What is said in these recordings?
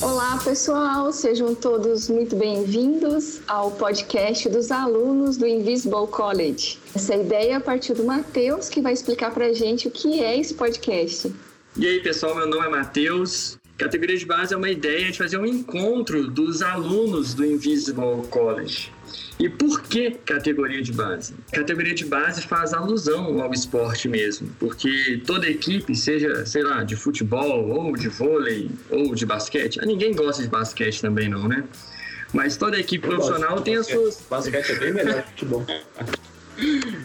Olá, pessoal, sejam todos muito bem-vindos ao podcast dos alunos do Invisible College. Essa ideia partiu do Matheus, que vai explicar para a gente o que é esse podcast. E aí, pessoal, meu nome é Matheus. Categoria de base é uma ideia de fazer um encontro dos alunos do Invisible College. E por que categoria de base? Categoria de base faz alusão ao esporte mesmo, porque toda equipe, seja, sei lá, de futebol, ou de vôlei, ou de basquete, ninguém gosta de basquete também não, né? Mas toda equipe Eu profissional tem as suas... Basquete é bem melhor que futebol.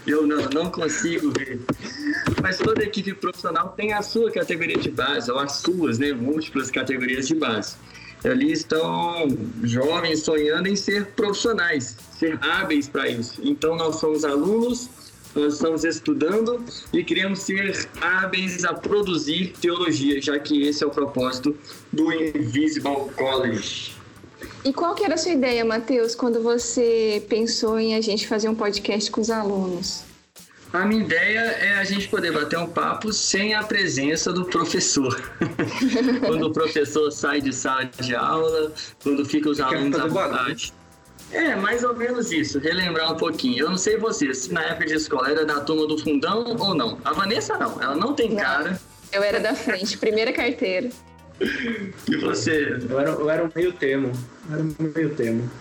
Eu não, não consigo ver. Mas toda equipe profissional tem a sua categoria de base, ou as suas, né? Múltiplas categorias de base ali estão jovens sonhando em ser profissionais, ser hábeis para isso. Então nós somos alunos, nós estamos estudando e queremos ser hábeis a produzir teologia, já que esse é o propósito do Invisible College. E qual que era a sua ideia, Matheus, quando você pensou em a gente fazer um podcast com os alunos? A minha ideia é a gente poder bater um papo sem a presença do professor. quando o professor sai de sala de aula, quando fica os alunos à vontade. É, mais ou menos isso, relembrar um pouquinho. Eu não sei vocês, na época de escola era da turma do fundão ou não? A Vanessa não, ela não tem não, cara. Eu era da frente, primeira carteira. E você? Eu era, eu era um meio termo. Eu era um meio termo.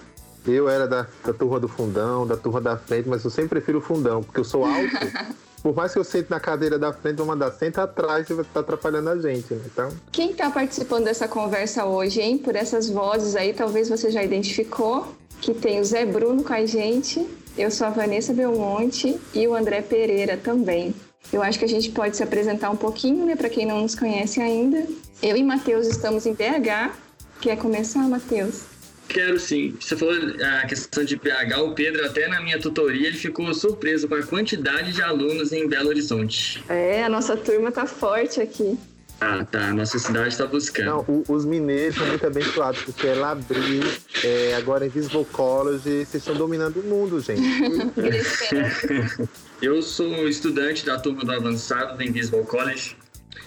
Eu era da, da turma do fundão, da turma da frente, mas eu sempre prefiro o fundão, porque eu sou alto. Por mais que eu sente na cadeira da frente, vou mandar senta atrás e vai estar atrapalhando a gente, né? Então... Quem está participando dessa conversa hoje, hein? Por essas vozes aí, talvez você já identificou que tem o Zé Bruno com a gente, eu sou a Vanessa Belmonte e o André Pereira também. Eu acho que a gente pode se apresentar um pouquinho, né, para quem não nos conhece ainda. Eu e Matheus estamos em BH. Quer começar, Matheus? Quero sim. Você falou a questão de PH, o Pedro, até na minha tutoria, ele ficou surpreso com a quantidade de alunos em Belo Horizonte. É, a nossa turma tá forte aqui. Ah, tá. A nossa cidade está buscando. Não, o, os mineiros são muito abençoados, porque é Labri, é, agora em Visible College, vocês estão dominando o mundo, gente. Eu sou estudante da turma do avançado do Invisible College.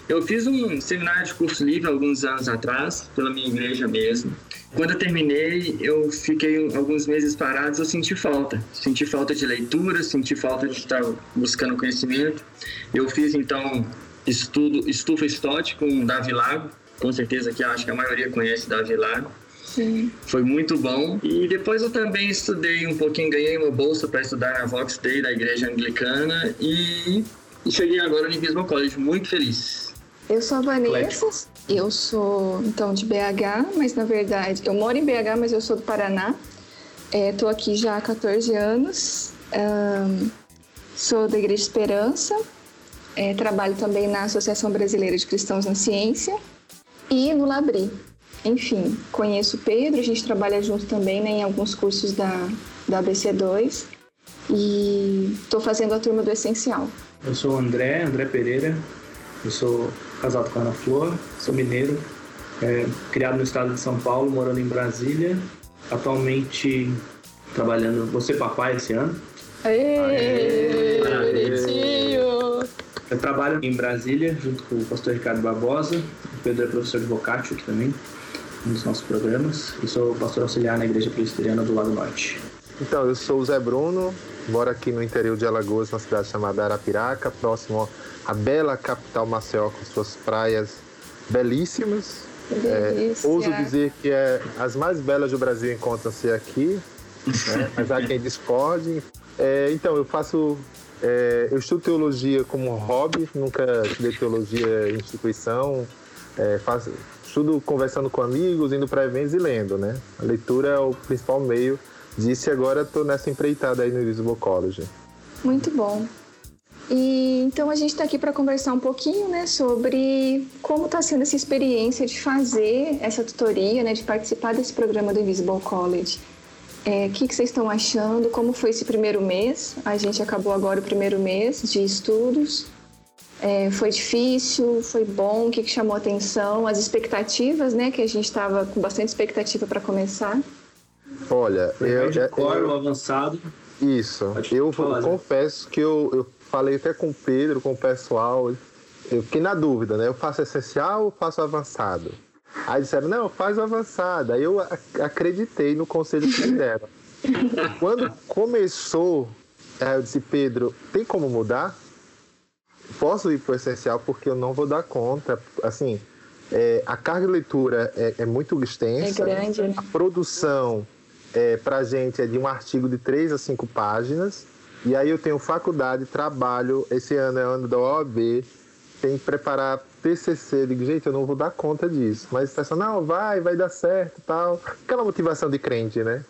Eu fiz um seminário de curso livre alguns anos atrás, pela minha igreja mesmo. Quando eu terminei, eu fiquei alguns meses parados, eu senti falta. Senti falta de leitura, senti falta de estar buscando conhecimento. Eu fiz, então, estudo estufa Stott com Davi Lago. Com certeza que acho que a maioria conhece Davi Lago. Sim. Foi muito bom. E depois eu também estudei um pouquinho, ganhei uma bolsa para estudar na Vox Day da igreja anglicana e cheguei agora no Invisible College muito feliz. Eu sou a Vanessa, eu sou então de BH, mas na verdade eu moro em BH, mas eu sou do Paraná. Estou é, aqui já há 14 anos. Um, sou da Igreja Esperança. É, trabalho também na Associação Brasileira de Cristãos na Ciência e no Labri. Enfim, conheço o Pedro, a gente trabalha junto também né, em alguns cursos da, da ABC2 e estou fazendo a turma do Essencial. Eu sou o André, André Pereira, eu sou casado com a Ana Flor, sou mineiro, é, criado no estado de São Paulo, morando em Brasília. Atualmente trabalhando. Você papai esse ano? Aê! Eu trabalho em Brasília junto com o pastor Ricardo Barbosa. O Pedro é professor de vocácio aqui também, um dos nossos programas. E sou pastor auxiliar na Igreja Presbiteriana do Lado Norte. Então, eu sou o Zé Bruno, moro aqui no interior de Alagoas, numa cidade chamada Arapiraca, próximo à bela capital Maceió, com suas praias belíssimas. É, ouso dizer que é, as mais belas do Brasil encontram-se aqui, né? mas há quem discorde. É, então, eu faço. É, eu estudo teologia como hobby, nunca estudei teologia em instituição. É, faço, estudo conversando com amigos, indo para eventos e lendo, né? A leitura é o principal meio Disse agora estou nessa empreitada aí no Lisboa College. Muito bom. E então a gente está aqui para conversar um pouquinho, né, sobre como está sendo essa experiência de fazer essa tutoria, né, de participar desse programa do Invisible College. É, o que, que vocês estão achando? Como foi esse primeiro mês? A gente acabou agora o primeiro mês de estudos. É, foi difícil? Foi bom? O que, que chamou atenção? As expectativas, né? Que a gente estava com bastante expectativa para começar. Olha, eu, eu, avançado. Isso. Eu falar, confesso que eu, eu falei até com o Pedro, com o pessoal. Eu fiquei na dúvida, né? Eu faço essencial ou faço avançado? Aí disseram, não, faz avançada. Aí eu acreditei no conselho que me deram. Quando começou, eu disse, Pedro, tem como mudar? Posso ir para o essencial porque eu não vou dar conta. Assim, é, a carga de leitura é, é muito extensa. É grande. Né? A produção é, para a gente é de um artigo de três a cinco páginas. E aí eu tenho faculdade, trabalho, esse ano é ano da OAB, tem que preparar TCC. Digo, gente, eu não vou dar conta disso. Mas o pessoal, não, vai, vai dar certo tal. Aquela motivação de crente, né?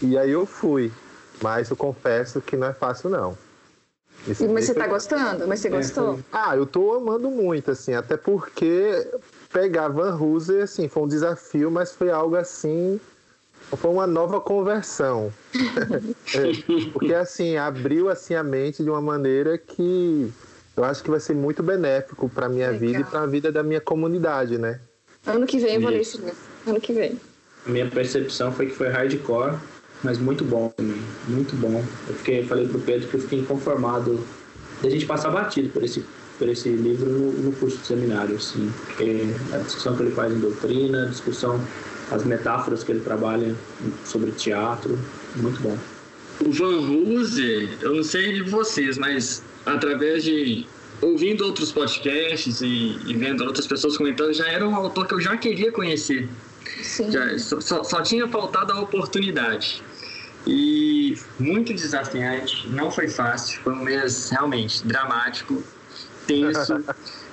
E aí eu fui. Mas eu confesso que não é fácil, não. Esse mas você tá gostando? Mas você gostou? Ah, eu tô amando muito, assim, até porque pegar Van Hooser, assim, foi um desafio, mas foi algo assim, foi uma nova conversão. é, porque, assim, abriu, assim, a mente de uma maneira que eu acho que vai ser muito benéfico para minha Legal. vida e para a vida da minha comunidade, né? Ano que vem eu vou ler isso mesmo. Ano que vem. A minha percepção foi que foi hardcore, mas muito bom também. Muito bom. Eu fiquei, falei pro Pedro que eu fiquei inconformado de a gente passar batido por esse, por esse livro no, no curso de seminário, assim. Porque a discussão que ele faz em doutrina, a discussão, as metáforas que ele trabalha sobre teatro, muito bom. O Van Huse, eu não sei de vocês, mas através de ouvindo outros podcasts e, e, vendo outras pessoas comentando, já era um autor que eu já queria conhecer. Já, só, só, tinha faltado a oportunidade. E muito desafiante, não foi fácil, foi um mês realmente dramático, tenso,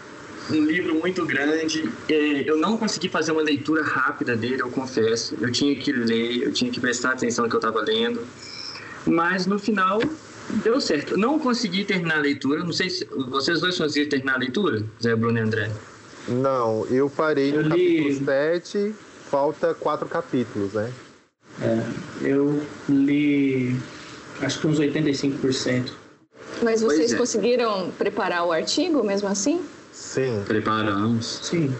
um livro muito grande. É, eu não consegui fazer uma leitura rápida dele, eu confesso. Eu tinha que ler, eu tinha que prestar atenção no que eu estava lendo. Mas no final deu certo. Não consegui terminar a leitura. Não sei se vocês dois conseguiram terminar a leitura, Zé Bruno e André. Não, eu parei no capítulo 7, falta quatro capítulos, né? É, eu li acho que uns 85%. Mas vocês é. conseguiram preparar o artigo mesmo assim? Sim. Preparamos. Sim.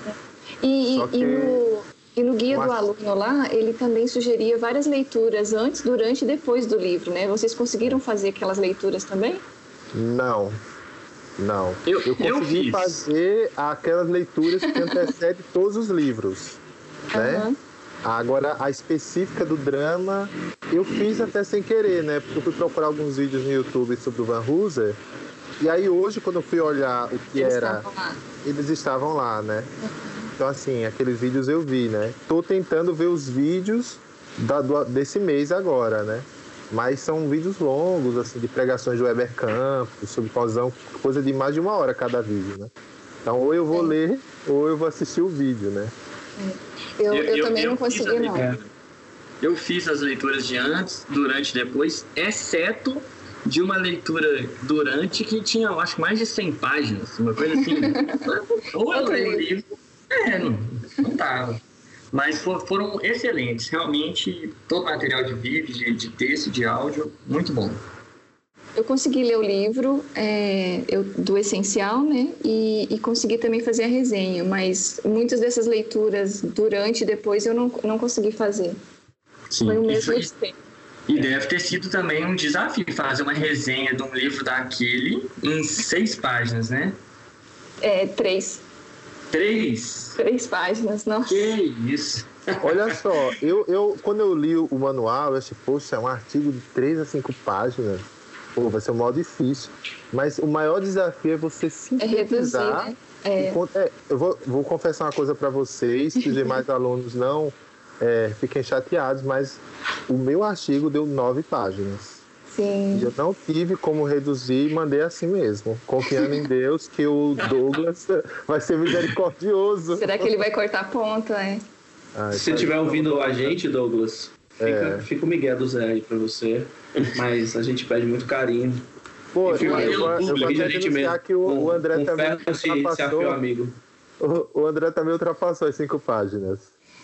E, e, que... e, no, e no guia do aluno lá, ele também sugeria várias leituras antes, durante e depois do livro, né? Vocês conseguiram fazer aquelas leituras também? Não. Não. Eu, eu consegui eu fazer aquelas leituras que antecedem todos os livros. Né? Uhum. Agora, a específica do drama, eu fiz até sem querer, né? Porque eu fui procurar alguns vídeos no YouTube sobre o Van Hooser. E aí hoje, quando eu fui olhar o que eles era... Estavam eles estavam lá, né? Então, assim, aqueles vídeos eu vi, né? Tô tentando ver os vídeos da, do, desse mês agora, né? Mas são vídeos longos, assim, de pregações de Weber Campos, sobre pausão, coisa de mais de uma hora cada vídeo, né? Então, ou eu vou é. ler, ou eu vou assistir o vídeo, né? Eu, eu, eu também eu não consegui, não. Eu fiz as leituras de antes, durante e depois, exceto de uma leitura durante que tinha, eu acho, mais de 100 páginas, uma coisa assim. Ou eu leio o livro, é, não, não tava. Mas for, foram excelentes, realmente, todo o material de vídeo, de, de texto, de áudio, muito bom. Eu consegui ler o livro é, eu, do Essencial, né? E, e, consegui também fazer a resenha, mas muitas dessas leituras durante e depois eu não, não consegui fazer. Sim, foi o mesmo tempo. E deve ter sido também um desafio fazer uma resenha de um livro daquele em seis páginas, né? É, três. Três? Três páginas, nossa. Que isso. Olha só, eu, eu, quando eu li o manual, eu achei, poxa, é um artigo de três a cinco páginas pô, vai ser um mal difícil. Mas o maior desafio é você sintetizar. É reduzir, né? É. É, eu vou, vou, confessar uma coisa para vocês, que os demais alunos não é, fiquem chateados, mas o meu artigo deu nove páginas. Sim. E eu não tive como reduzir e mandei assim mesmo, confiando em Deus que o Douglas vai ser misericordioso. Será que ele vai cortar a ponta, né? Ah, Se você estiver ouvindo a gente, Douglas, fica, é. fica o Miguel do Zé aí pra você mas a gente pede muito carinho. Pô, eu, eu, eu, eu denunciar que o, o André um também ultrapassou... amigo. O, o André também ultrapassou as cinco páginas.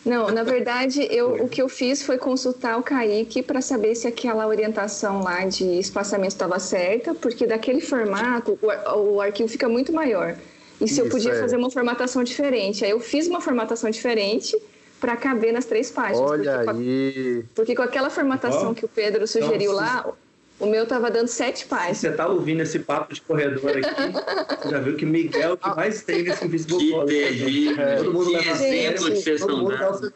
Não, na verdade, eu, o que eu fiz foi consultar o Kaique para saber se aquela orientação lá de espaçamento estava certa, porque daquele formato o, o arquivo fica muito maior. E se Isso, eu podia é. fazer uma formatação diferente. Aí eu fiz uma formatação diferente para caber nas três páginas. Olha porque aí. Com, porque com aquela formatação oh, que o Pedro sugeriu então, lá, O meu tava dando sete páginas. Você tá ouvindo esse papo de corredor aqui, você já viu que Miguel que mais tem nesse Invisible Que terrível. É, todo mundo que leva exemplo gente, que vocês estão dando.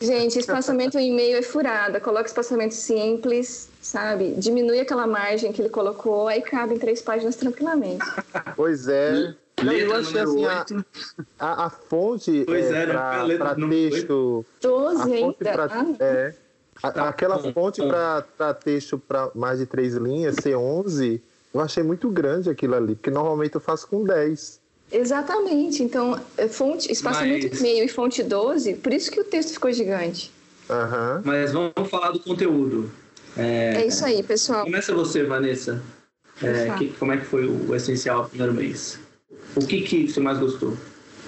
Gente, espaçamento em e-mail é furada. Coloca espaçamento simples, sabe? Diminui aquela margem que ele colocou, aí cabe em três páginas tranquilamente. Pois é. Não, eu achei número assim, a, 8. a, a fonte Pois é, é? A para texto. A Doze fonte pra, Ah, é, a- Tá aquela bom, fonte bom. para texto para mais de três linhas, C11, eu achei muito grande aquilo ali, porque normalmente eu faço com 10. Exatamente. Então, é fonte, espaçamento Mas- e-mail e fonte 12, por isso que o texto ficou gigante. Aham. Mas vamos falar do conteúdo. É, É isso aí, pessoal. Começa você, Vanessa. É, Tá. que- como é que foi o essencial no primeiro mês? O que, que você mais gostou?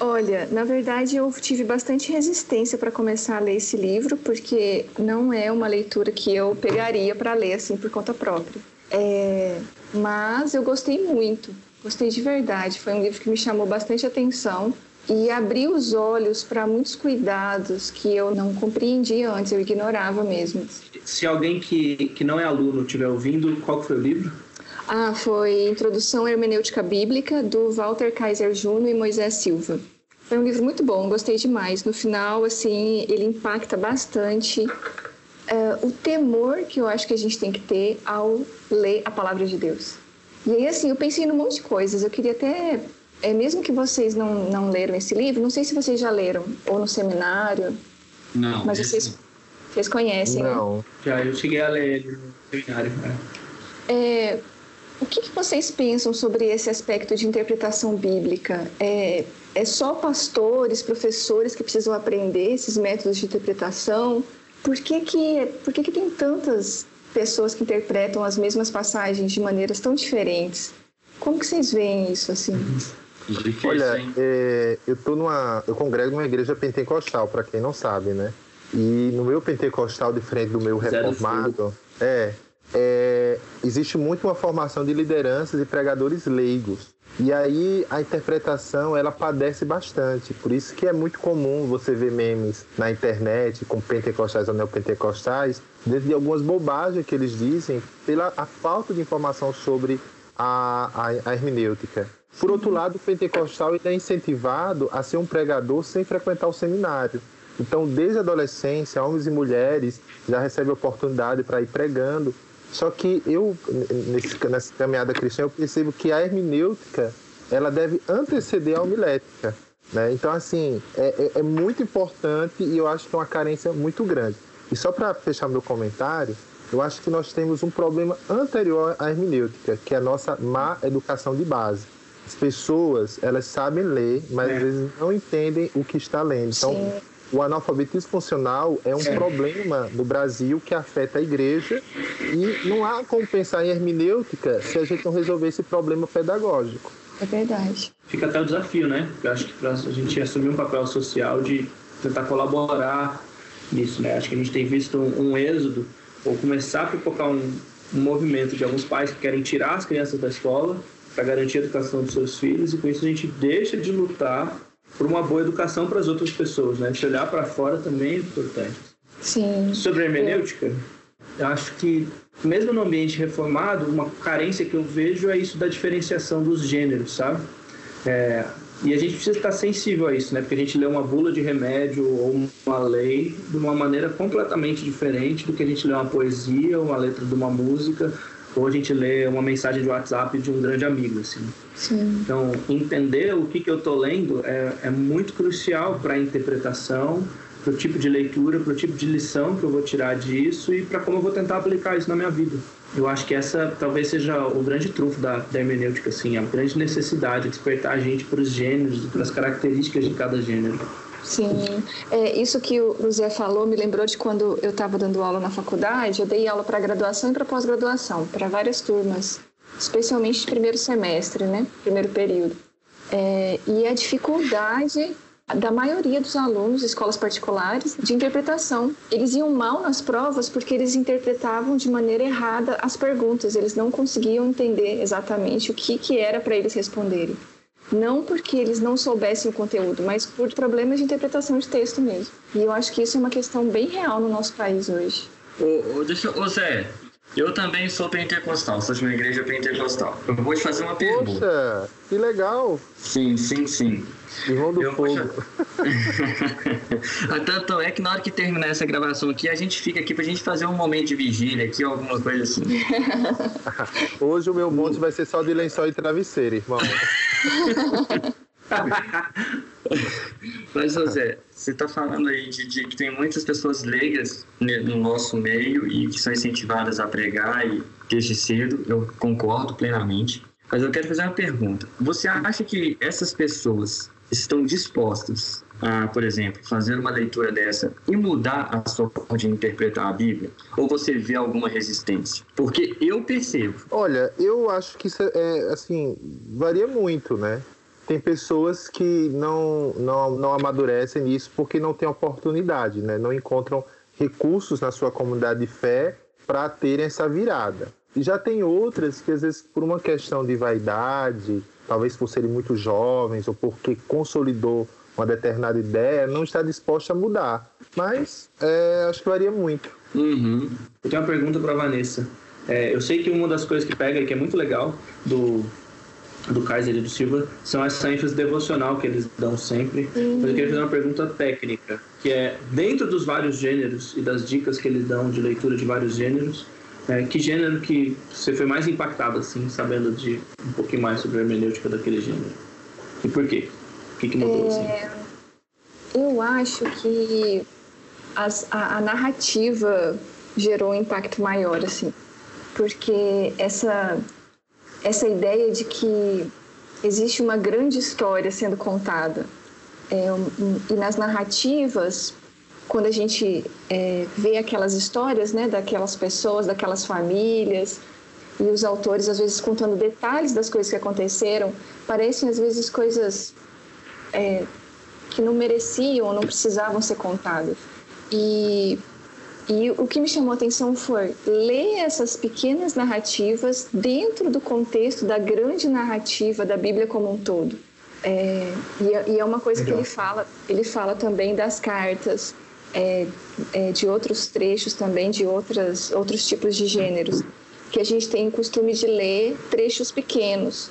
Olha, na verdade eu tive bastante resistência para começar a ler esse livro, porque não é uma leitura que eu pegaria para ler assim por conta própria. É, mas eu gostei muito, gostei de verdade. Foi um livro que me chamou bastante atenção e abriu os olhos para muitos cuidados que eu não compreendia antes, eu ignorava mesmo. Se alguém que, que não é aluno estiver ouvindo, qual que foi o livro? Ah, foi Introdução Hermenêutica Bíblica, do Walter Kaiser Júnior e Moisés Silva. Foi um livro muito bom, gostei demais. No final, assim, ele impacta bastante eh, o temor que eu acho que a gente tem que ter ao ler a palavra de Deus. E aí, assim, eu pensei num monte de coisas. Eu queria até, é, mesmo que vocês não, não leram esse livro, não sei se vocês já leram, ou no seminário, Não. mas vocês, vocês conhecem, né? Não. Já eu cheguei a ler ele no seminário. é. É, o que, que vocês pensam sobre esse aspecto de interpretação bíblica? É, é só pastores, professores que precisam aprender esses métodos de interpretação? Por que, que, por que, que tem tantas pessoas que interpretam as mesmas passagens de maneiras tão diferentes? Como que vocês veem isso assim? Difícil, Olha, é, eu tô numa, eu congrego numa igreja pentecostal, para quem não sabe, né? E no meu pentecostal, diferente do meu reformado, é, é, existe muito uma formação de lideranças e pregadores leigos. E aí a interpretação ela padece bastante. Por isso que é muito comum você ver memes na internet com pentecostais ou neopentecostais dentro de algumas bobagens que eles dizem pela a falta de informação sobre a, a, a hermenêutica. Por outro lado, o pentecostal ele é incentivado a ser um pregador sem frequentar o seminário. Então, desde a adolescência, homens e mulheres já recebem oportunidade para ir pregando. Só que eu, nesse, nessa caminhada cristã, eu percebo que a hermenêutica ela deve anteceder a homilética. Né? Então, assim, é, é, é muito importante e eu acho que é uma carência muito grande. E só para fechar meu comentário, eu acho que nós temos um problema anterior à hermenêutica, que é a nossa má educação de base. As pessoas, elas sabem ler, mas É. às vezes não entendem o que está lendo. Então, Sim. O analfabetismo funcional é um É. problema no Brasil que afeta a igreja e não há como pensar em hermenêutica se a gente não resolver esse problema pedagógico. É verdade. Fica até o desafio, né? Eu acho que para a gente assumir um papel social de tentar colaborar nisso, né? Acho que a gente tem visto um, um êxodo ou começar a pipocar um, um movimento de alguns pais que querem tirar as crianças da escola para garantir a educação dos seus filhos e com isso a gente deixa de lutar por uma boa educação para as outras pessoas, né? Se olhar para fora também é importante. Sim. Sobre a hermenêutica, eu acho que, mesmo no ambiente reformado, uma carência que eu vejo é isso da diferenciação dos gêneros, sabe? É, e a gente precisa estar sensível a isso, né? Porque a gente lê uma bula de remédio ou uma lei de uma maneira completamente diferente do que a gente lê uma poesia, uma letra de uma música, ou a gente lê uma mensagem de WhatsApp de um grande amigo, assim. Sim. Então, entender o que, que eu estou lendo é, é muito crucial para a interpretação, para o tipo de leitura, para o tipo de lição que eu vou tirar disso e para como eu vou tentar aplicar isso na minha vida. Eu acho que essa talvez seja o grande trunfo da, da hermenêutica, assim, a grande necessidade de despertar a gente para os gêneros, para as características de cada gênero. Sim, é, isso que o Zé falou me lembrou de quando eu estava dando aula na faculdade. Eu dei aula para graduação e para pós-graduação, para várias turmas, especialmente de primeiro semestre, né? Primeiro período. É, e a dificuldade da maioria dos alunos escolas particulares de interpretação. Eles iam mal nas provas porque eles interpretavam de maneira errada as perguntas. Eles não conseguiam entender exatamente o que, que era para eles responderem. Não porque eles não soubessem o conteúdo, mas por problemas de interpretação de texto mesmo. E eu acho que isso é uma questão bem real no nosso país hoje. Ô, ô, deixa, ô Zé, Eu também sou pentecostal, sou de uma igreja pentecostal. Eu vou te fazer uma pergunta. Poxa, que legal. Sim, sim, sim. Irmão do Eu fogo. Tanto é que na hora que terminar essa gravação aqui, a gente fica aqui pra gente fazer um momento de vigília aqui, alguma coisa assim. Hoje o meu monte vai ser só de lençol e travesseiro, irmão. Mas, José, você está falando aí de, de que tem muitas pessoas leigas no nosso meio e que são incentivadas a pregar e desde cedo, eu concordo plenamente. Mas eu quero fazer uma pergunta. Você acha que essas pessoas estão dispostas a, por exemplo, fazer uma leitura dessa e mudar a sua forma de interpretar a Bíblia? Ou você vê alguma resistência? Porque eu percebo. Olha, eu acho que isso é, assim, varia muito, né? Tem pessoas que não, não, não amadurecem nisso porque não têm oportunidade, né? Não encontram recursos na sua comunidade de fé para terem essa virada. E já tem outras que, às vezes, por uma questão de vaidade, talvez por serem muito jovens ou porque consolidou uma determinada ideia, não está disposta a mudar. Mas é, acho que varia muito. Uhum. Eu tenho uma pergunta para Vanessa. É, eu sei que uma das coisas que pega e que é muito legal do do Kaiser e do Silva são essa ênfase devocional que eles dão sempre. Mas eu queria fazer uma pergunta técnica, que é dentro dos vários gêneros e das dicas que eles dão de leitura de vários gêneros, é, que gênero que você foi mais impactado assim, sabendo de um pouquinho mais sobre a hermenêutica daquele gênero? E por quê? O que, que mudou assim? Eu acho que as- a, a narrativa gerou um impacto maior, assim, porque essa, essa ideia de que existe uma grande história sendo contada é, e nas narrativas, quando a gente é, vê aquelas histórias, né, daquelas pessoas, daquelas famílias e os autores às vezes contando detalhes das coisas que aconteceram, parecem às vezes coisas é, que não mereciam não precisavam ser contadas. E, e o que me chamou a atenção foi ler essas pequenas narrativas dentro do contexto da grande narrativa da Bíblia como um todo. É, e, é- e é uma coisa que Legal. ele fala, ele fala também das cartas, é, é, de outros trechos também, de outras, outros tipos de gêneros, que a gente tem costume de ler trechos pequenos,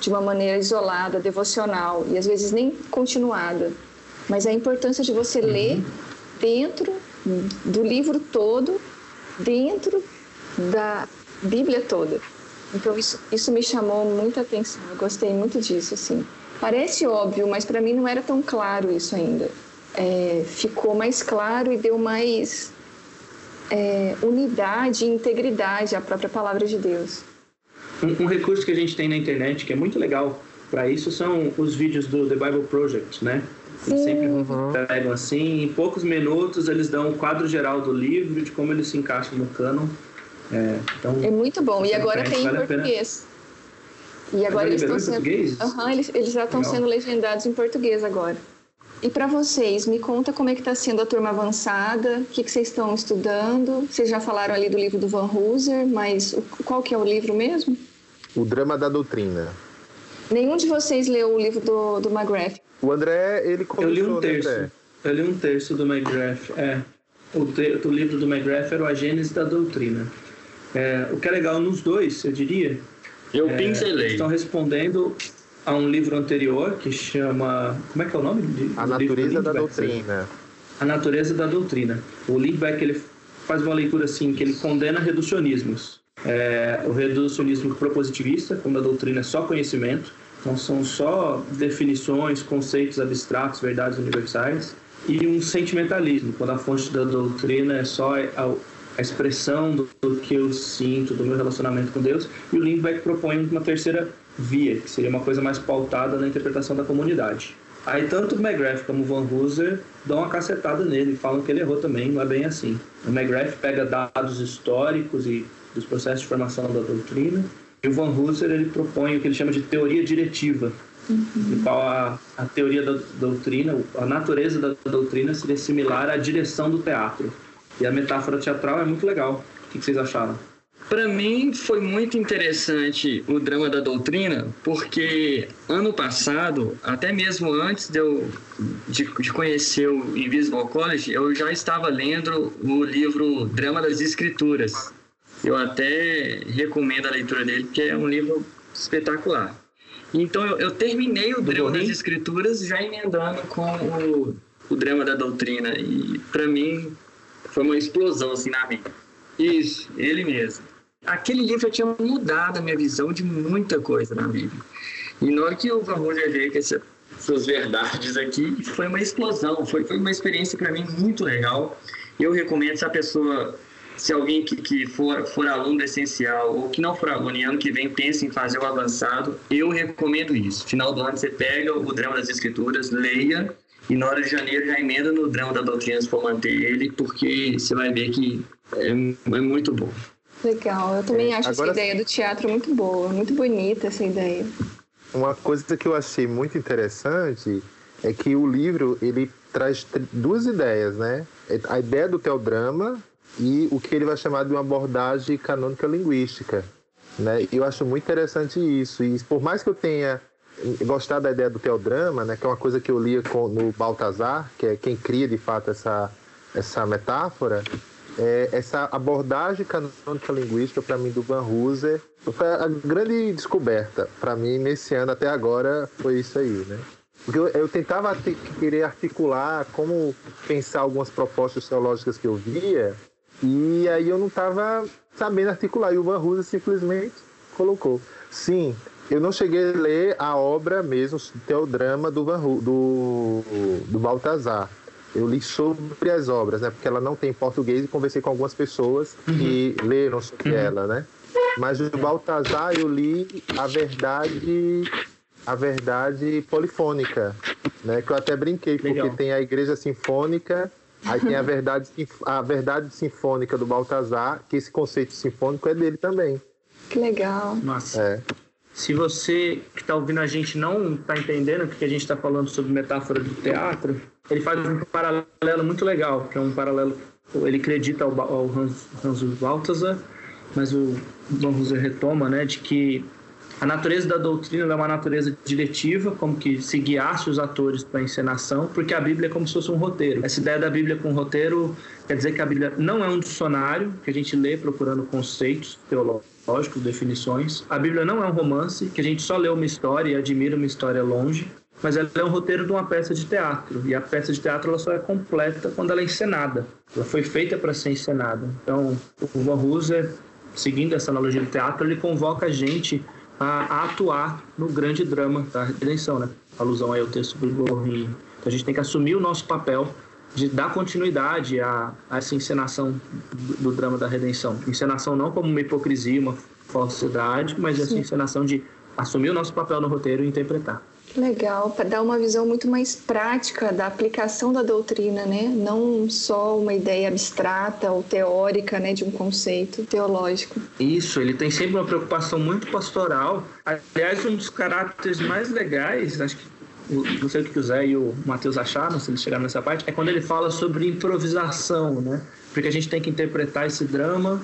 de uma maneira isolada, devocional, e às vezes nem continuada. Mas a importância de você ler dentro do livro todo, dentro da Bíblia toda. Então isso, isso me chamou muita atenção. Eu gostei muito disso, assim. Parece óbvio, mas para mim não era tão claro isso ainda. É, ficou mais claro e deu mais é, unidade e integridade à própria palavra de Deus. Um, um recurso que a gente tem na internet que é muito legal para isso são os vídeos do The Bible Project, né? Eles sempre pegam assim, em poucos minutos eles dão o quadro geral do livro, de como ele se encaixa no canon. É, então, É muito bom. E Você agora entende? tem em Vale pena. português. E agora eles estão em sendo. português? Aham, eles, eles já estão Legal. sendo legendados em português agora. E para vocês, me conta como é que está sendo a turma avançada, o que, que vocês estão estudando. Vocês já falaram ali do livro do Van Hooser, mas o- qual que é o livro mesmo? O drama da doutrina. Nenhum de vocês leu o livro do, do McGrath. O André, ele eu começou, li um né, terço. André? Eu li um terço do McGrath. É, o, te- o livro do McGrath era o A Gênese da Doutrina. É, o que é legal nos dois, eu diria, Eu É, pincelei. Estão respondendo a um livro anterior que chama. Como é que é o nome? de- A natureza da Lindbeck? doutrina. A natureza da doutrina. O Lindbeck ele faz uma leitura assim que ele condena reducionismos. É, o reducionismo propositivista, quando a doutrina é só conhecimento, então são só definições, conceitos abstratos, verdades universais, e um sentimentalismo, quando a fonte da doutrina é só a, a expressão do, do que eu sinto, do meu relacionamento com Deus, e o Lindbeck propõe uma terceira via, que seria uma coisa mais pautada na interpretação da comunidade. Aí tanto o McGrath como o Van Hooser dão uma cacetada nele, falam que ele errou também, não é bem assim. O McGrath pega dados históricos e dos processos de formação da doutrina, o Van Hooser ele propõe o que ele chama de teoria diretiva, no qual a, a teoria da doutrina, a natureza da doutrina seria similar à direção do teatro. E a metáfora teatral é muito legal. O que que vocês acharam? Para mim foi muito interessante o drama da doutrina, porque ano passado, até mesmo antes de eu de, de conhecer o Invisible College, eu já estava lendo o livro Drama das Escrituras. Eu até recomendo a leitura dele, porque é um livro espetacular. Então eu, eu terminei o drama das escrituras já emendando com o, o drama da doutrina. E para mim foi uma explosão assim na mente. Isso, ele mesmo. Aquele livro já tinha mudado a minha visão de muita coisa na Bíblia. E na hora que o Van Roger veio com essa, essas verdades aqui, foi uma explosão. Foi, foi uma experiência para mim muito legal. Eu recomendo se a pessoa se alguém que, que for, for aluno essencial ou que não for aluno e ano que vem pensa em fazer o avançado, eu recomendo isso. Final do ano você pega o drama das escrituras, leia e na hora de janeiro já emenda no drama da doutrina se for manter ele, porque você vai ver que é, é muito bom. Legal, eu também é, acho agora... essa ideia do teatro muito boa, muito bonita essa ideia. Uma coisa que eu achei muito interessante é que o livro ele traz duas ideias, né? A ideia do teodrama e o que ele vai chamar de uma abordagem canônica linguística. Né? Eu acho muito interessante isso. E por mais que eu tenha gostado da ideia do teodrama, né, que é uma coisa que eu lia com, no Baltazar, que é quem cria de fato essa, essa metáfora, é, essa abordagem canônica linguística para mim do Van Hooser foi a grande descoberta para mim nesse ano até agora foi isso aí, né? Porque eu, eu tentava querer articular como pensar algumas propostas teológicas que eu via e aí eu não estava sabendo articular. E o Van Hooser simplesmente colocou. Sim, eu não cheguei a ler a obra mesmo, o drama do, Van do, do Baltazar. Eu li sobre as obras, né? Porque ela não tem português e conversei com algumas pessoas uhum. que leram sobre uhum. ela, né? Mas o Baltazar eu li a verdade a verdade polifônica, né? Que eu até brinquei, porque Legal. tem a igreja sinfônica Aí tem a verdade, a verdade sinfônica do Baltazar, que esse conceito sinfônico é dele também. Que legal. Nossa. É. Se você que está ouvindo a gente não está entendendo o que a gente está falando sobre metáfora do teatro, ele faz um paralelo muito legal, que é um paralelo. Ele acredita ao, ao Hans, Hans Balthasar, mas o Van Hooser retoma, né, de que a natureza da doutrina é uma natureza diretiva, como que se guiasse os atores para a encenação, porque a Bíblia é como se fosse um roteiro. Essa ideia da Bíblia com roteiro quer dizer que a Bíblia não é um dicionário que a gente lê procurando conceitos teológicos, definições. A Bíblia não é um romance que a gente só lê uma história e admira uma história longe, mas ela é um roteiro de uma peça de teatro. E a peça de teatro ela só é completa quando ela é encenada. Ela foi feita para ser encenada. Então, o Van Hooser, seguindo essa analogia do teatro, ele convoca a gente a, a, atuar no grande drama da redenção, né? Alusão aí ao texto do Gorrinho. Então a gente tem que assumir o nosso papel de dar continuidade a, a essa encenação do, do, drama da redenção. Encenação não como uma hipocrisia, uma falsidade, mas essa encenação de assumir o nosso papel no roteiro e interpretar. Legal, para dar uma visão muito mais prática da aplicação da doutrina, né? Não só uma ideia abstrata ou teórica, né, de um conceito teológico. Isso, ele tem sempre uma preocupação muito pastoral. Aliás, um dos caracteres mais legais, acho que não sei o que o Zé e o Matheus acharam, se eles chegaram nessa parte, é quando ele fala sobre improvisação, né? Porque a gente tem que interpretar esse drama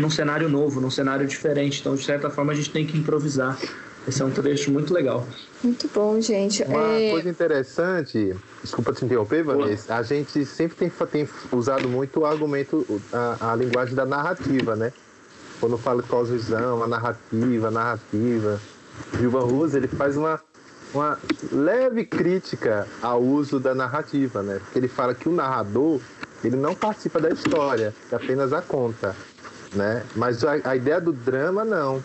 num cenário novo, num cenário diferente. Então, de certa forma, a gente tem que improvisar. Esse é um trecho muito legal. Muito bom, gente. Uma é... coisa interessante, desculpa te interromper, Vanessa, a gente sempre tem, tem usado muito o argumento, a, a linguagem da narrativa, né? Quando fala de cosvisão, a narrativa, a narrativa. Gilvan Ruz, ele faz uma, uma leve crítica ao uso da narrativa, né? Porque ele fala que o narrador, ele não participa da história, apenas a conta, né? Mas a, a ideia do drama, não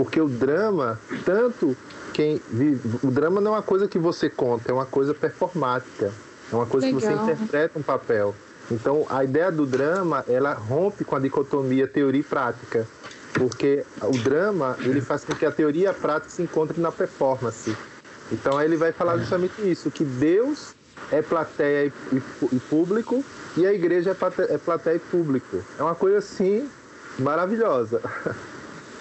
porque o drama, tanto quem vive, o drama não é uma coisa que você conta, é uma coisa performática. É uma coisa Legal. que você interpreta um papel. Então, a ideia do drama, ela rompe com a dicotomia teoria e prática, porque o drama, ele faz com que a teoria e a prática se encontrem na performance. Então, aí ele vai falar justamente isso, que Deus é plateia e, público e a igreja é é plateia e público. É uma coisa assim maravilhosa.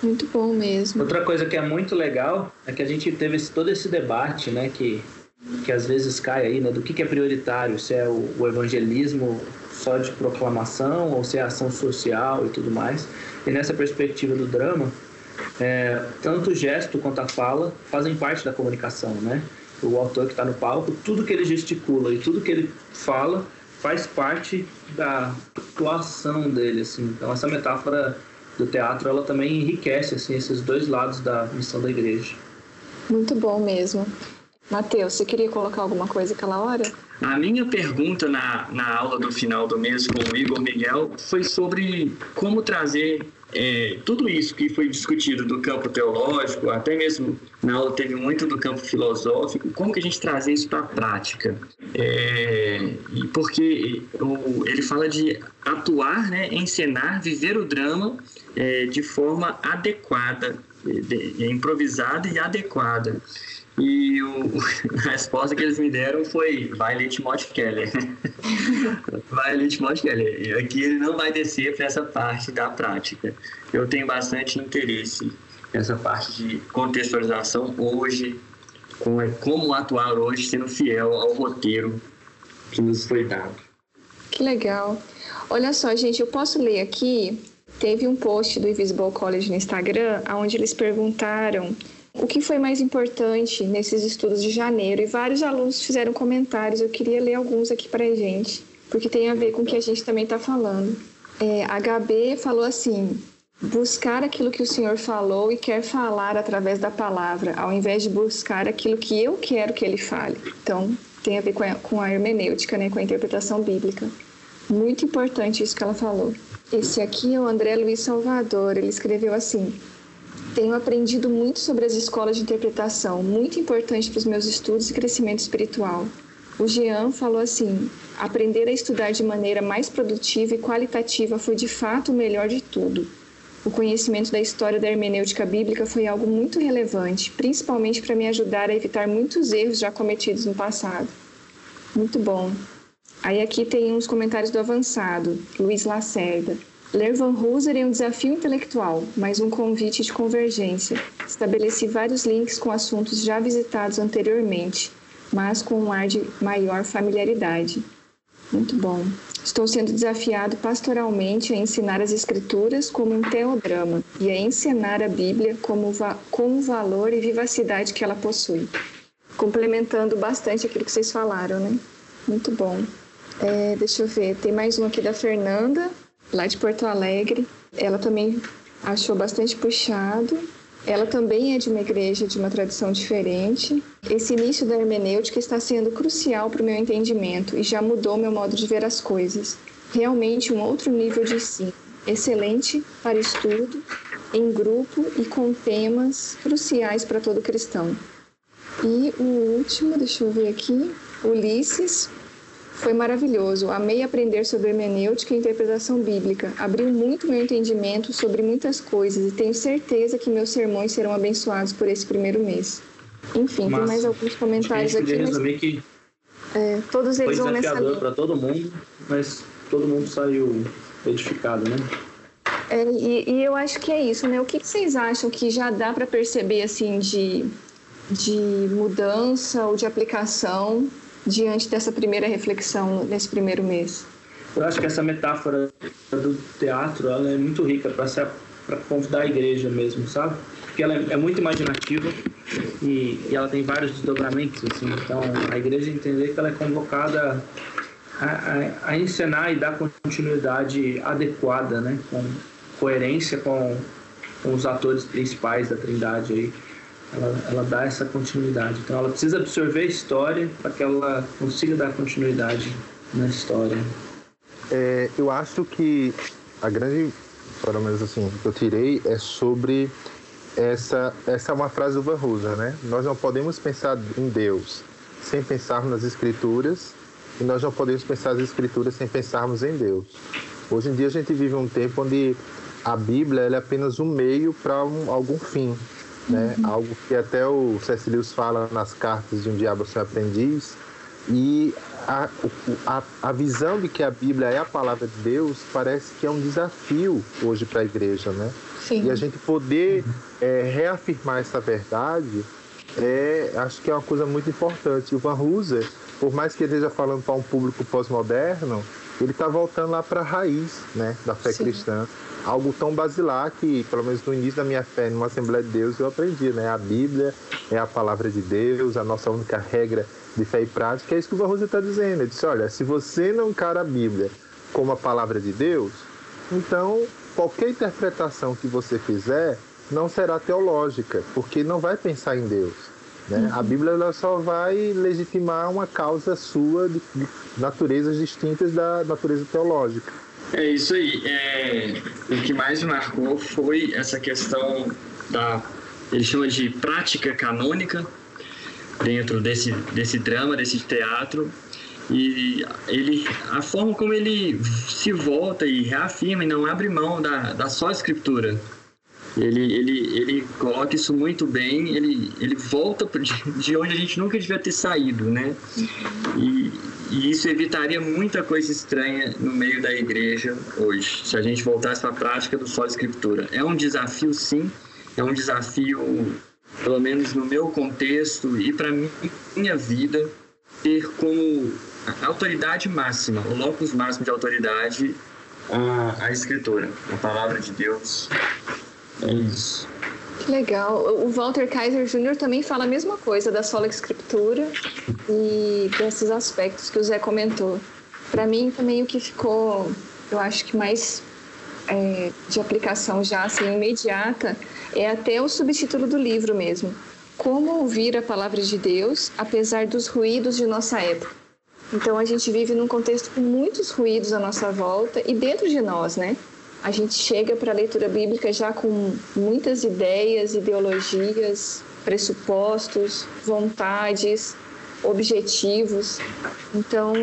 Muito bom mesmo. Outra coisa que é muito legal é que a gente teve esse, todo esse debate, né, que, que às vezes cai aí, né, do que, que é prioritário, se é o, o evangelismo só de proclamação ou se é ação social e tudo mais. E nessa perspectiva do drama, é, tanto o gesto quanto a fala fazem parte da comunicação, né? O autor que está no palco, tudo que ele gesticula e tudo que ele fala faz parte da atuação dele, assim. Então essa metáfora do teatro, ela também enriquece assim, esses dois lados da missão da igreja. Muito bom mesmo. Matheus, você queria colocar alguma coisa aquela hora? A minha pergunta na, na aula do final do mês com o Igor Miguel foi sobre como trazer é, tudo isso que foi discutido do campo teológico, até mesmo na aula teve muito do campo filosófico, como que a gente trazer isso para a prática? É, porque ele fala de atuar, né, encenar, viver o drama é, de forma adequada, de, improvisada e adequada. E o, a resposta que eles me deram foi: vai ler Timothy Keller. vai ler Timothy Keller. Aqui ele não vai descer para essa parte da prática. Eu tenho bastante interesse nessa parte de contextualização hoje, como, é, como atuar hoje sendo fiel ao roteiro que nos foi dado. Que legal. Olha só, gente, eu posso ler aqui. Teve um post do Invisible College no Instagram, onde eles perguntaram o que foi mais importante nesses estudos de janeiro? E vários alunos fizeram comentários. Eu queria ler alguns aqui para a gente, porque tem a ver com o que a gente também está falando. É, HB falou assim: buscar aquilo que o Senhor falou e quer falar através da palavra, ao invés de buscar aquilo que eu quero que ele fale. Então, tem a ver com a, com a hermenêutica, né, com a interpretação bíblica. Muito importante isso que ela falou. Esse aqui é o André Luiz Salvador. Ele escreveu assim: tenho aprendido muito sobre as escolas de interpretação, muito importante para os meus estudos e crescimento espiritual. O Jean falou assim: aprender a estudar de maneira mais produtiva e qualitativa foi de fato o melhor de tudo. O conhecimento da história da hermenêutica bíblica foi algo muito relevante, principalmente para me ajudar a evitar muitos erros já cometidos no passado. Muito bom. Aí aqui tem uns comentários do avançado, Luiz Lacerda. Ler Van é um desafio intelectual, mas um convite de convergência. Estabeleci vários links com assuntos já visitados anteriormente, mas com um ar de maior familiaridade. Muito bom. Estou sendo desafiado pastoralmente a ensinar as Escrituras como um teodrama e a encenar a Bíblia como com o valor e vivacidade que ela possui. Complementando bastante aquilo que vocês falaram, né? Muito bom. É, deixa eu ver, tem mais um aqui da Fernanda lá de Porto Alegre. Ela também achou bastante puxado. Ela também é de uma igreja de uma tradição diferente. Esse início da hermenêutica está sendo crucial para o meu entendimento e já mudou meu modo de ver as coisas. Realmente um outro nível de ensino, excelente para estudo, em grupo e com temas cruciais para todo cristão. E o último, deixa eu ver aqui, Ulisses, foi maravilhoso. Amei aprender sobre hermenêutica e interpretação bíblica. Abriu muito meu entendimento sobre muitas coisas e tenho certeza que meus sermões serão abençoados por esse primeiro mês. Enfim, Massa. tem mais alguns comentários aqui. Mas... que é, todos eles foi desafiador para todo mundo, mas todo mundo saiu edificado, né? É, e, e, eu acho que é isso, né? O que, que vocês acham que já dá para perceber assim de, de mudança ou de aplicação diante dessa primeira reflexão nesse primeiro mês? Eu acho que essa metáfora do teatro ela é muito rica para convidar a igreja mesmo, sabe? Porque ela é, é muito imaginativa e, e, ela tem vários desdobramentos, assim. Então, a igreja entender que ela é convocada a, a, a encenar e dar continuidade adequada, né? Com coerência com, com os atores principais da Trindade aí ela, ela dá essa continuidade. Então ela precisa absorver a história para que ela consiga dar continuidade na história. É, eu acho que a grande, pelo menos assim, que eu tirei é sobre essa, essa é uma frase do Van Hooser, né? Nós não podemos pensar em Deus sem pensarmos nas Escrituras e nós não podemos pensar nas Escrituras sem pensarmos em Deus. Hoje em dia a gente vive um tempo onde a Bíblia é apenas um meio para um, algum fim, né? Uhum. Algo que até o C.S. Lewis fala nas cartas de um diabo seu aprendiz. E a, a, a visão de que a Bíblia é a palavra de Deus parece que é um desafio hoje para a igreja, né? Sim. E a gente poder é, reafirmar essa verdade é, acho que é uma coisa muito importante. O Van Hooser, por mais que ele esteja falando para um público pós-moderno, ele está voltando lá para a raiz né, da fé Sim. cristã algo tão basilar que, pelo menos no início da minha fé, numa Assembleia de Deus, eu aprendi, né? A Bíblia é a palavra de Deus, a nossa única regra de fé e prática. É isso que o Barroso está dizendo. Ele disse: olha, se você não encara a Bíblia como a palavra de Deus, então qualquer interpretação que você fizer não será teológica, porque não vai pensar em Deus. Né? Uhum. A Bíblia ela só vai legitimar uma causa sua de, de naturezas distintas da natureza teológica. É isso aí. É, o que mais me marcou foi essa questão da. Ele chama de prática canônica dentro desse, desse drama, desse teatro. E ele, a forma como ele se volta e reafirma e não abre mão da, da só escritura. Ele, ele, ele coloca isso muito bem, ele, ele volta de onde a gente nunca devia ter saído, né? E, e isso evitaria muita coisa estranha no meio da igreja hoje, se a gente voltasse para a prática do só escritura. É um desafio, sim, é um desafio, pelo menos no meu contexto e para minha vida, ter como autoridade máxima, o locus máximo de autoridade, a, a escritura, a palavra de Deus. É isso. Que legal. O Walter Kaiser Jr. também fala a mesma coisa da sola escritura e desses aspectos que o Zé comentou. Para mim também o que ficou, eu acho que mais é, de aplicação já assim imediata é até o subtítulo do livro mesmo. Como ouvir a palavra de Deus apesar dos ruídos de nossa época. Então a gente vive num contexto com muitos ruídos à nossa volta e dentro de nós, né? A gente chega para a leitura bíblica já com muitas ideias, ideologias, pressupostos, vontades, objetivos. Então,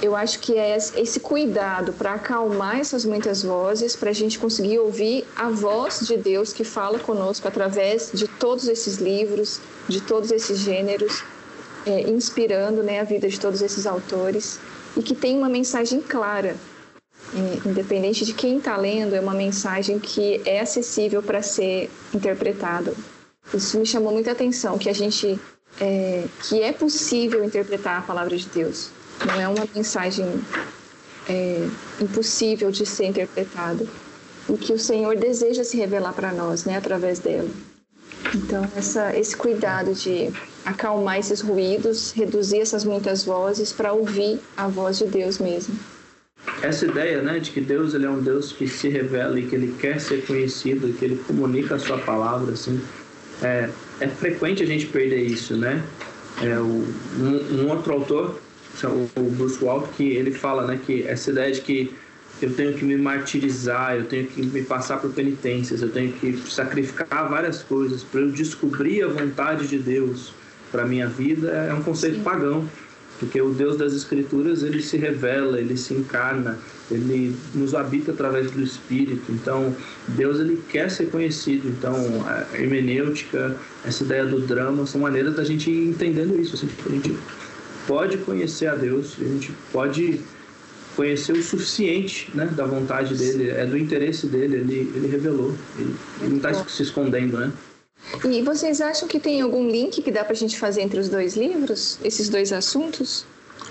eu acho que é esse cuidado para acalmar essas muitas vozes, para a gente conseguir ouvir a voz de Deus que fala conosco através de todos esses livros, de todos esses gêneros, é, inspirando né, a vida de todos esses autores e que tem uma mensagem clara independente de quem está lendo, é uma mensagem que é acessível para ser interpretada. Isso me chamou muita atenção, que a gente é, que é possível interpretar a palavra de Deus. Não é uma mensagem é, impossível de ser interpretada. E que o Senhor deseja se revelar para nós, né, através dela. Então, essa, esse cuidado de acalmar esses ruídos, reduzir essas muitas vozes para ouvir a voz de Deus mesmo essa ideia né, de que Deus ele é um Deus que se revela e que ele quer ser conhecido, que ele comunica a sua palavra, assim, é, é frequente a gente perder isso, né? É, o, um, um, outro autor, o Bruce Walker, que ele fala né, que essa ideia de que eu tenho que me martirizar, eu tenho que me passar por penitências, eu tenho que sacrificar várias coisas para eu descobrir a vontade de Deus para minha vida, é um conceito Sim. pagão porque o Deus das Escrituras ele se revela, ele se encarna, ele nos habita através do Espírito. Então, Deus ele quer ser conhecido. Então, a hermenêutica, essa ideia do drama, são maneiras da gente ir entendendo isso. Assim, a gente pode conhecer a Deus, a gente pode conhecer o suficiente né, da vontade dele, é do interesse dele, ele, ele revelou. Ele, ele não está se escondendo, né? E vocês acham que tem algum link que dá para a gente fazer entre os dois livros, esses dois assuntos?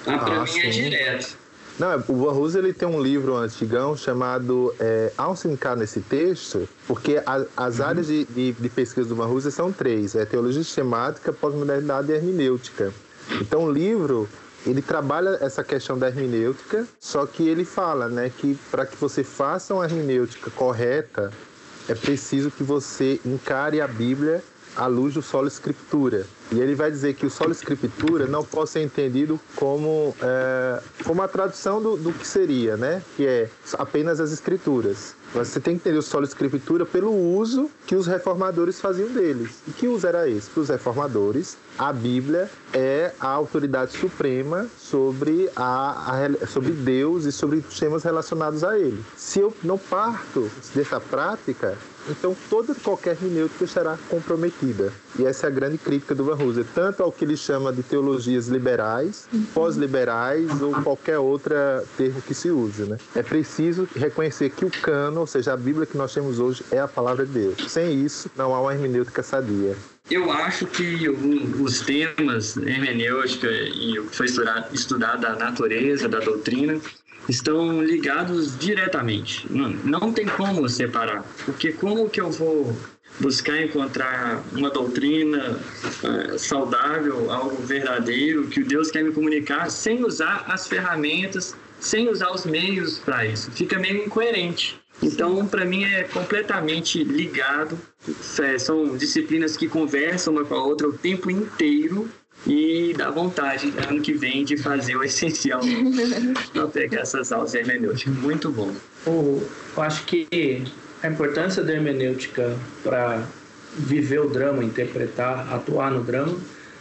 Ah, para ah, mim é direto. Não, o Van ele tem um livro antigão chamado é, Ao se nesse texto, porque a, as uhum. áreas de, de, de, pesquisa do Van são três: é teologia sistemática, pós-modernidade e hermenêutica. Então, o livro ele trabalha essa questão da hermenêutica, só que ele fala, né, que para que você faça uma hermenêutica correta, é preciso que você encare a Bíblia à luz do solo escritura. E ele vai dizer que o solo escritura não pode ser entendido como, é, como a tradução do, do que seria, né? Que é apenas as escrituras. Você tem que entender o solo escritura pelo uso que os reformadores faziam deles. E que uso era esse? Para os reformadores, a Bíblia é a autoridade suprema sobre, a, a, sobre Deus e sobre temas relacionados a ele. Se eu não parto dessa prática, então toda qualquer hermenêutica será comprometida. E essa é a grande crítica do Van Hooser, tanto ao que ele chama de teologias liberais, pós-liberais ou qualquer outra termo que se use. Né? É preciso reconhecer que o cano, ou seja, a Bíblia que nós temos hoje, é a palavra de Deus. Sem isso, não há uma hermenêutica sadia. Eu acho que os temas hermenêutica e o que foi estudado da natureza, da doutrina, estão ligados diretamente. Não, não tem como separar. Porque como que eu vou buscar encontrar uma doutrina uh, saudável, algo verdadeiro, que o Deus quer me comunicar, sem usar as ferramentas sem usar os meios para isso. Fica meio incoerente. Então, para mim, é completamente ligado. É, são disciplinas que conversam uma com a outra o tempo inteiro e dá vontade, ano que vem, de fazer o essencial para pegar essas aulas de hermenêutica. Muito bom. Eu acho que a importância da hermenêutica para viver o drama, interpretar, atuar no drama,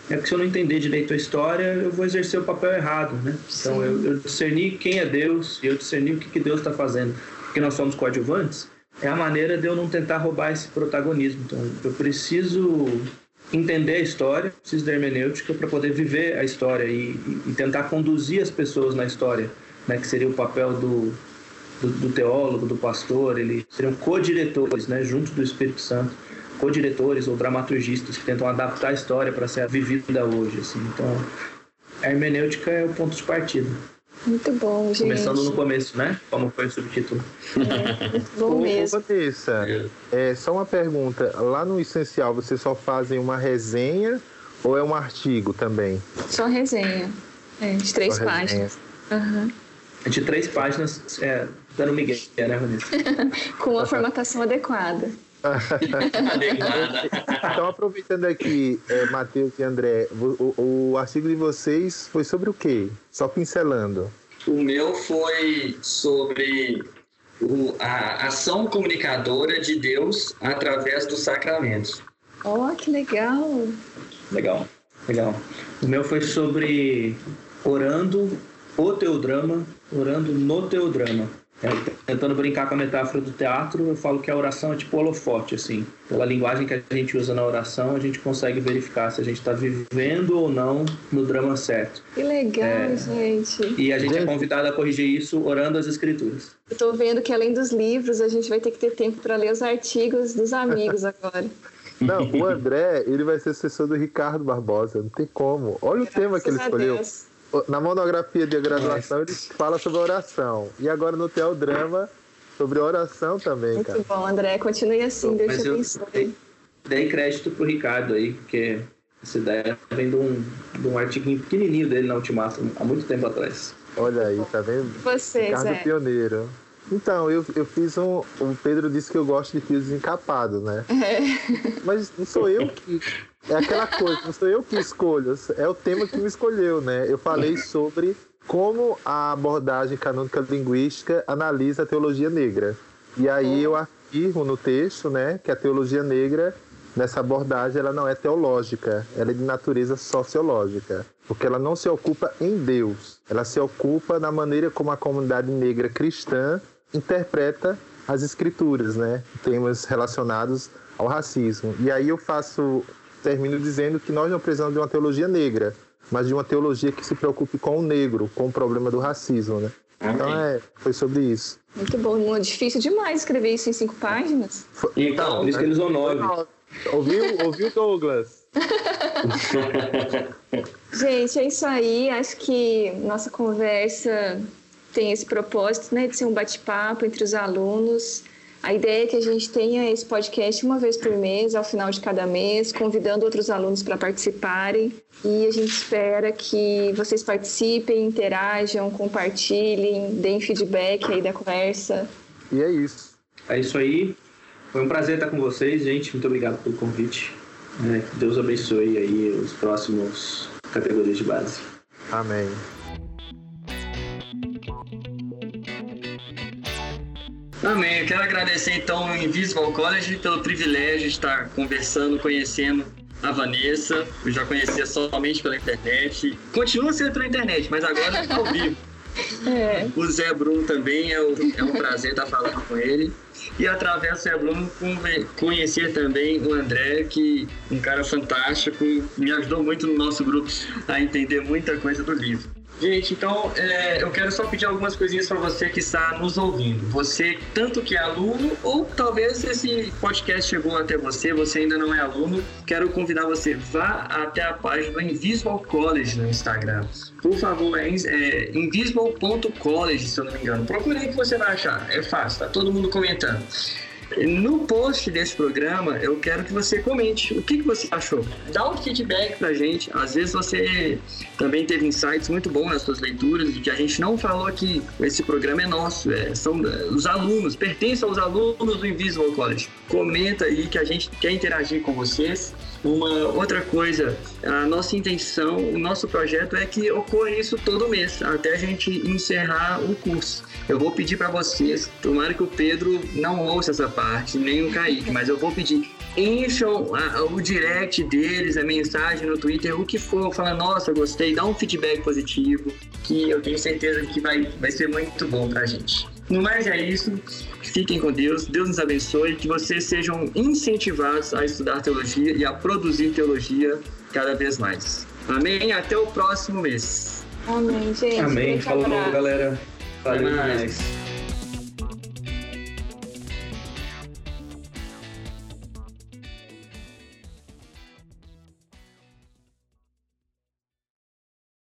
é que se eu não entender direito a história, eu vou exercer o papel errado, né? Então, eu, eu discerni quem é Deus e eu discerni o que, que Deus está fazendo porque nós somos coadjuvantes, é a maneira de eu não tentar roubar esse protagonismo. Então, eu preciso entender a história, preciso da hermenêutica para poder viver a história e, e, tentar conduzir as pessoas na história, né, que seria o papel do, do, do teólogo, do pastor, eles seriam co-diretores, né, junto do Espírito Santo, co-diretores ou dramaturgistas que tentam adaptar a história para ser vivida hoje. Assim. Então, a hermenêutica é o ponto de partida. Muito bom, gente. Começando no começo, né? Como foi o subtítulo. É, muito bom mesmo. Ô, Vanessa, é, só uma pergunta. Lá no Essencial, vocês só fazem uma resenha ou é um artigo também? Só resenha. É, de três só páginas. Uhum. De três páginas, é, dando migué, né, Vanessa? Com a formatação adequada. então, aproveitando aqui, é, Matheus e André, o, o, artigo de vocês foi sobre o quê? Só pincelando. O meu foi sobre o, a ação comunicadora de Deus através dos sacramentos. Oh, que legal! Legal, legal. O meu foi sobre orando o teu drama, orando no teu drama. É, tentando brincar com a metáfora do teatro, eu falo que a oração é tipo holofote, assim. Pela linguagem que a gente usa na oração, a gente consegue verificar se a gente está vivendo ou não no drama certo. Que legal, é, gente. E a gente é convidado a corrigir isso orando as escrituras. Eu tô vendo que além dos livros, a gente vai ter que ter tempo para ler os artigos dos amigos agora. Não, o André, ele vai ser assessor do Ricardo Barbosa, não tem como. Olha Graças o tema que ele escolheu. Deus na monografia de graduação ele fala sobre oração. E agora no Teodrama sobre oração também, Muito cara. Muito bom, André. Continue assim, Deus te abençoe. Dei, dei crédito pro Ricardo aí, porque essa ideia vem de um, de um artigo pequenininho dele na Ultimato, há muito tempo atrás. Olha aí, tá vendo? Vocês, Ricardo é. pioneiro. Então, eu, eu fiz um. O Pedro disse que eu gosto de fios encapados, né? É. Mas não sou eu que é aquela coisa, não sou eu que escolho, é o tema que me escolheu, né? Eu falei sobre como a abordagem canônica linguística analisa a teologia negra. E aí eu afirmo no texto, né, que a teologia negra nessa abordagem ela não é teológica, ela é de natureza sociológica, porque ela não se ocupa em Deus, ela se ocupa na maneira como a comunidade negra cristã interpreta as escrituras, né, temas relacionados ao racismo. E aí eu faço termino dizendo que nós não precisamos de uma teologia negra, mas de uma teologia que se preocupe com o negro, com o problema do racismo, né? Então é, foi sobre isso. Muito bom, difícil demais escrever isso em cinco páginas. Então, por isso que eles nove. Ouviu, ouviu Douglas? Gente, é isso aí. Acho que nossa conversa tem esse propósito, né, de ser um bate-papo entre os alunos. A ideia é que a gente tenha esse podcast uma vez por mês, ao final de cada mês, convidando outros alunos para participarem. E a gente espera que vocês participem, interajam, compartilhem, deem feedback aí da conversa. E é isso. É isso aí. Foi um prazer estar com vocês, gente. Muito obrigado pelo convite. É, Deus abençoe aí os próximos categorias de base. Amém. Amém. Eu quero agradecer então ao Invisible College pelo privilégio de estar conversando, conhecendo a Vanessa. Eu já conhecia somente pela internet. Continua sendo pela internet, mas agora é ao vivo. É. O Zé Bruno também é, é um prazer estar falando com ele. E através do Zé Bruno conhecer também o André, que um cara fantástico, me ajudou muito no nosso grupo a entender muita coisa do livro. Gente, então é, eu quero só pedir algumas coisinhas para você que está nos ouvindo. Você, tanto que é aluno, ou talvez esse podcast chegou até você, você ainda não é aluno, quero convidar você, vá até a página Invisible College no Instagram. Por favor, é, é invisible.college, se eu não me engano. Procure aí que você vai achar. É fácil, tá todo mundo comentando. No post desse programa, eu quero que você comente o que, que você achou. Dá um feedback pra gente. Às vezes você também teve insights muito bons nas suas leituras que a gente não falou aqui. Esse programa é nosso, é, são os alunos, pertence aos alunos do Invisible College. Comenta aí que a gente quer interagir com vocês. Uma outra coisa, a nossa intenção, o nosso projeto é que ocorra isso todo mês, até a gente encerrar o curso. Eu vou pedir para vocês, tomara que o Pedro não ouça essa parte, nem o Kaique, mas eu vou pedir, encham a, o direct deles, a mensagem no Twitter, o que for, fala, nossa, gostei, dá um feedback positivo, que eu tenho certeza que vai, vai ser muito bom pra gente. No mais é isso. Fiquem com Deus, Deus nos abençoe, que vocês sejam incentivados a estudar teologia e a produzir teologia cada vez mais. Amém? Até o próximo mês. Amém, gente. Amém. Falou, galera. Valeu mais.